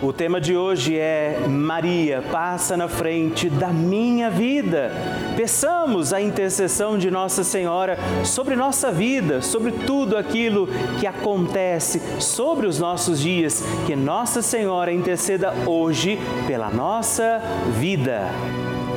O tema de hoje é Maria, passa na frente da minha vida. Peçamos a intercessão de Nossa Senhora sobre nossa vida, sobre tudo aquilo que acontece sobre os nossos dias. Que Nossa Senhora interceda hoje pela nossa vida.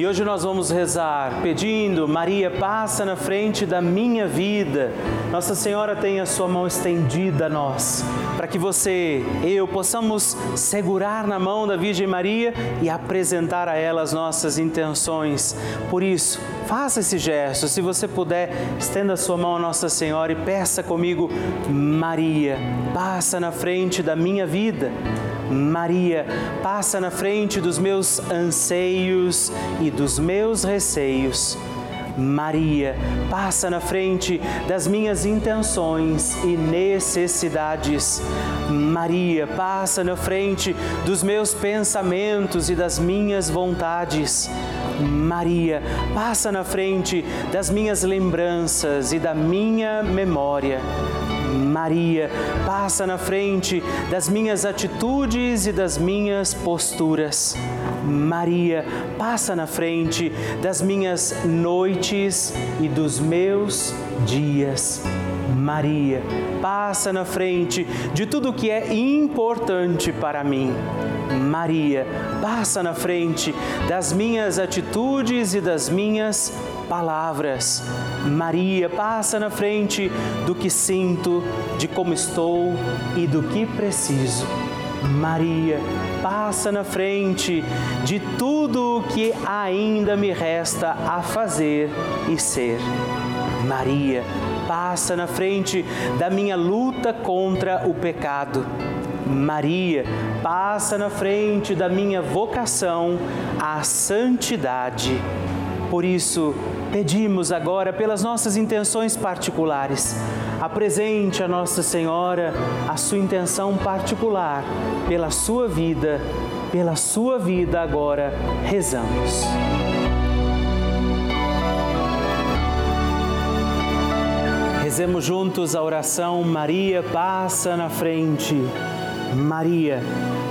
E hoje nós vamos rezar pedindo, Maria, passa na frente da minha vida. Nossa Senhora tem a sua mão estendida a nós, para que você, eu, possamos segurar na mão da Virgem Maria e apresentar a ela as nossas intenções. Por isso, faça esse gesto. Se você puder, estenda a sua mão a Nossa Senhora e peça comigo, Maria, passa na frente da minha vida. Maria, passa na frente dos meus anseios e dos meus receios. Maria, passa na frente das minhas intenções e necessidades. Maria, passa na frente dos meus pensamentos e das minhas vontades. Maria, passa na frente das minhas lembranças e da minha memória. Maria, passa na frente das minhas atitudes e das minhas posturas. Maria, passa na frente das minhas noites e dos meus dias. Maria, passa na frente de tudo que é importante para mim. Maria, passa na frente das minhas atitudes e das minhas palavras. Maria, passa na frente do que sinto, de como estou e do que preciso. Maria, passa na frente de tudo o que ainda me resta a fazer e ser. Maria, passa na frente da minha luta contra o pecado. Maria, passa na frente da minha vocação à santidade. Por isso, pedimos agora pelas nossas intenções particulares. Apresente a Nossa Senhora a sua intenção particular pela sua vida, pela sua vida agora rezamos. Rezemos juntos a oração Maria passa na frente. Maria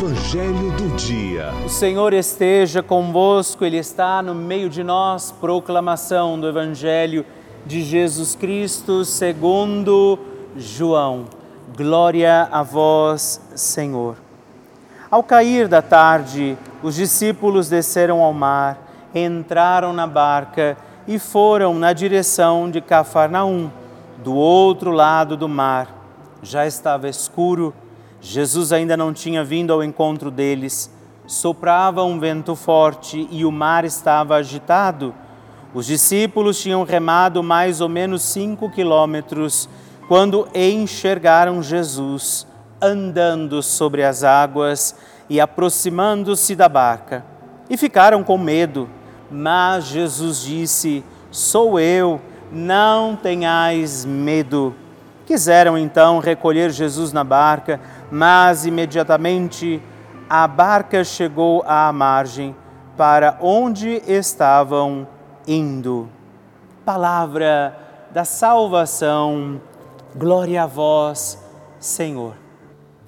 Evangelho do Dia. O Senhor esteja convosco, Ele está no meio de nós. Proclamação do Evangelho de Jesus Cristo segundo João. Glória a vós, Senhor. Ao cair da tarde, os discípulos desceram ao mar, entraram na barca e foram na direção de Cafarnaum, do outro lado do mar. Já estava escuro Jesus ainda não tinha vindo ao encontro deles. Soprava um vento forte e o mar estava agitado. Os discípulos tinham remado mais ou menos cinco quilômetros quando enxergaram Jesus andando sobre as águas e aproximando-se da barca. E ficaram com medo. Mas Jesus disse: Sou eu, não tenhais medo. Quiseram então recolher Jesus na barca mas imediatamente a barca chegou à margem para onde estavam indo. Palavra da salvação, glória a vós, Senhor.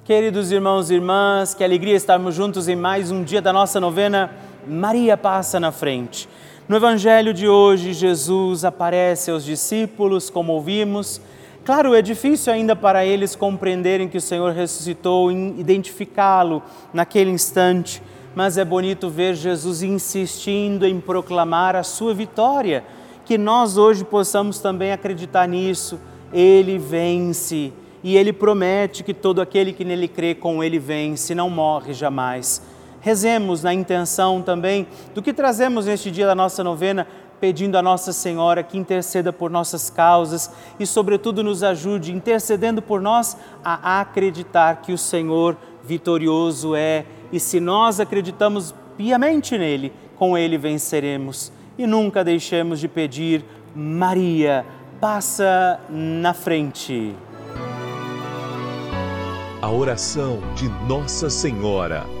Queridos irmãos e irmãs, que alegria estarmos juntos em mais um dia da nossa novena. Maria passa na frente. No Evangelho de hoje, Jesus aparece aos discípulos, como ouvimos, Claro, é difícil ainda para eles compreenderem que o Senhor ressuscitou, identificá-lo naquele instante, mas é bonito ver Jesus insistindo em proclamar a sua vitória, que nós hoje possamos também acreditar nisso. Ele vence e ele promete que todo aquele que nele crê com ele vence, não morre jamais. Rezemos na intenção também do que trazemos neste dia da nossa novena, pedindo a Nossa Senhora que interceda por nossas causas e, sobretudo, nos ajude, intercedendo por nós, a acreditar que o Senhor vitorioso é e se nós acreditamos piamente nele, com ele venceremos. E nunca deixemos de pedir, Maria, passa na frente. A oração de Nossa Senhora.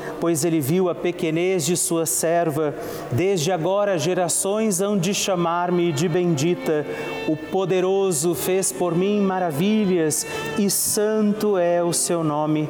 pois ele viu a pequenez de sua serva. Desde agora gerações hão de chamar-me de bendita. O poderoso fez por mim maravilhas e santo é o seu nome.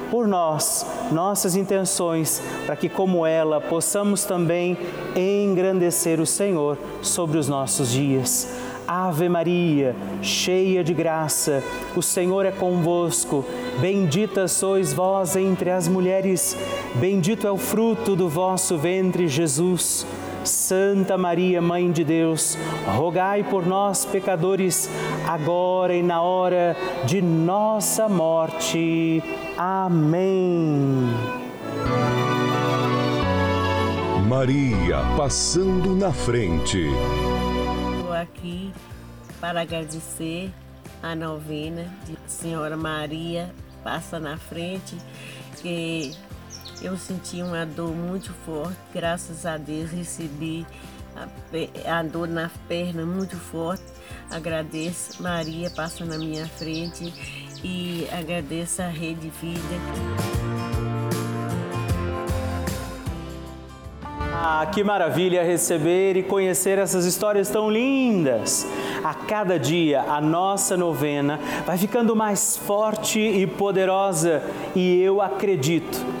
por nós, nossas intenções, para que, como ela, possamos também engrandecer o Senhor sobre os nossos dias. Ave Maria, cheia de graça, o Senhor é convosco. Bendita sois vós entre as mulheres, bendito é o fruto do vosso ventre, Jesus. Santa Maria, Mãe de Deus, rogai por nós, pecadores, agora e na hora de nossa morte. Amém. Maria passando na frente. Estou aqui para agradecer a novena de Senhora Maria passa na frente, que eu senti uma dor muito forte, graças a Deus recebi a, a dor na perna muito forte. Agradeço, Maria passa na minha frente e agradeço a Rede Vida. Ah, que maravilha receber e conhecer essas histórias tão lindas. A cada dia a nossa novena vai ficando mais forte e poderosa e eu acredito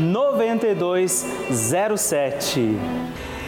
9207.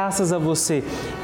graças a você.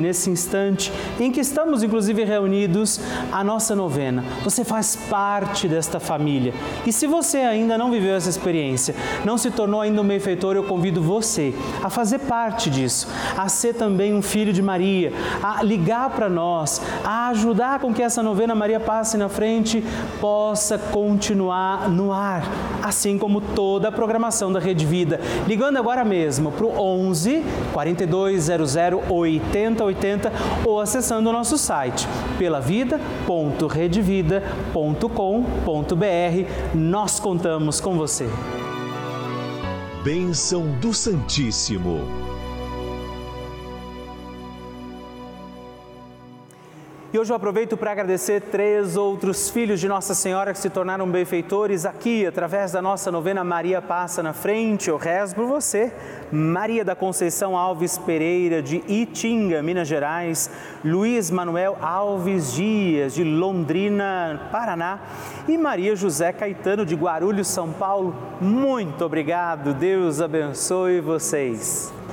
nesse instante em que estamos, inclusive, reunidos, a nossa novena. Você faz parte desta família. E se você ainda não viveu essa experiência, não se tornou ainda um benfeitor, eu convido você a fazer parte disso, a ser também um filho de Maria, a ligar para nós, a ajudar com que essa novena Maria passe na frente possa continuar no ar, assim como toda a programação da Rede Vida. Ligando agora mesmo para o 11 4200 8080 ou acessando o nosso site pelavida.redevida.com.br. Nós contamos com você. Bênção do Santíssimo. E hoje eu aproveito para agradecer três outros filhos de Nossa Senhora que se tornaram benfeitores aqui, através da nossa novena Maria Passa na Frente. Eu rezo por você, Maria da Conceição Alves Pereira, de Itinga, Minas Gerais, Luiz Manuel Alves Dias, de Londrina, Paraná, e Maria José Caetano, de Guarulhos, São Paulo. Muito obrigado, Deus abençoe vocês.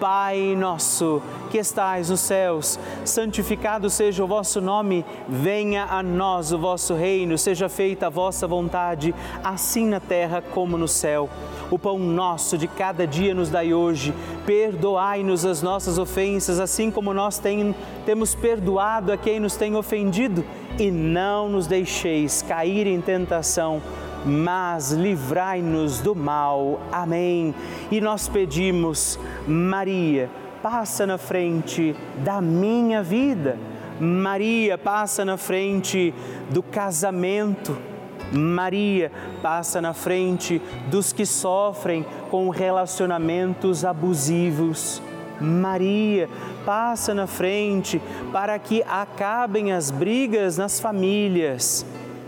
Pai nosso que estais nos céus, santificado seja o vosso nome, venha a nós o vosso reino, seja feita a vossa vontade, assim na terra como no céu. O pão nosso de cada dia nos dai hoje Perdoai-nos as nossas ofensas, assim como nós tem, temos perdoado a quem nos tem ofendido, e não nos deixeis cair em tentação, mas livrai-nos do mal. Amém. E nós pedimos, Maria, passa na frente da minha vida. Maria, passa na frente do casamento Maria passa na frente dos que sofrem com relacionamentos abusivos. Maria passa na frente para que acabem as brigas nas famílias.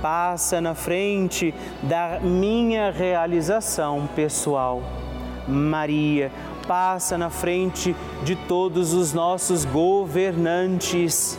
passa na frente da minha realização pessoal. Maria, passa na frente de todos os nossos governantes.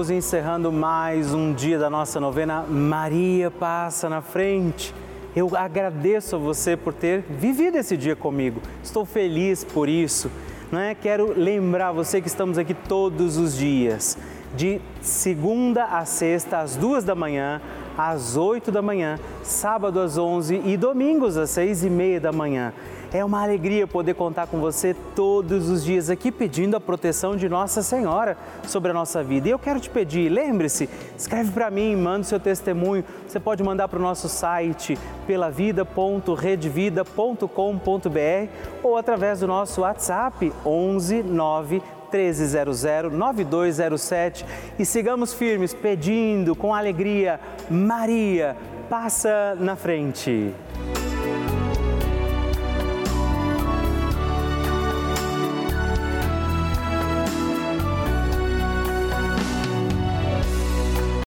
Estamos encerrando mais um dia da nossa novena Maria Passa na Frente. Eu agradeço a você por ter vivido esse dia comigo. Estou feliz por isso. Não é? Quero lembrar você que estamos aqui todos os dias, de segunda a sexta, às duas da manhã, às oito da manhã, sábado às onze e domingos às seis e meia da manhã. É uma alegria poder contar com você todos os dias aqui pedindo a proteção de Nossa Senhora sobre a nossa vida. E eu quero te pedir, lembre-se, escreve para mim, manda o seu testemunho. Você pode mandar para o nosso site pelavida.redvida.com.br ou através do nosso WhatsApp 11 9 1300 9207 e sigamos firmes pedindo com alegria, Maria, passa na frente.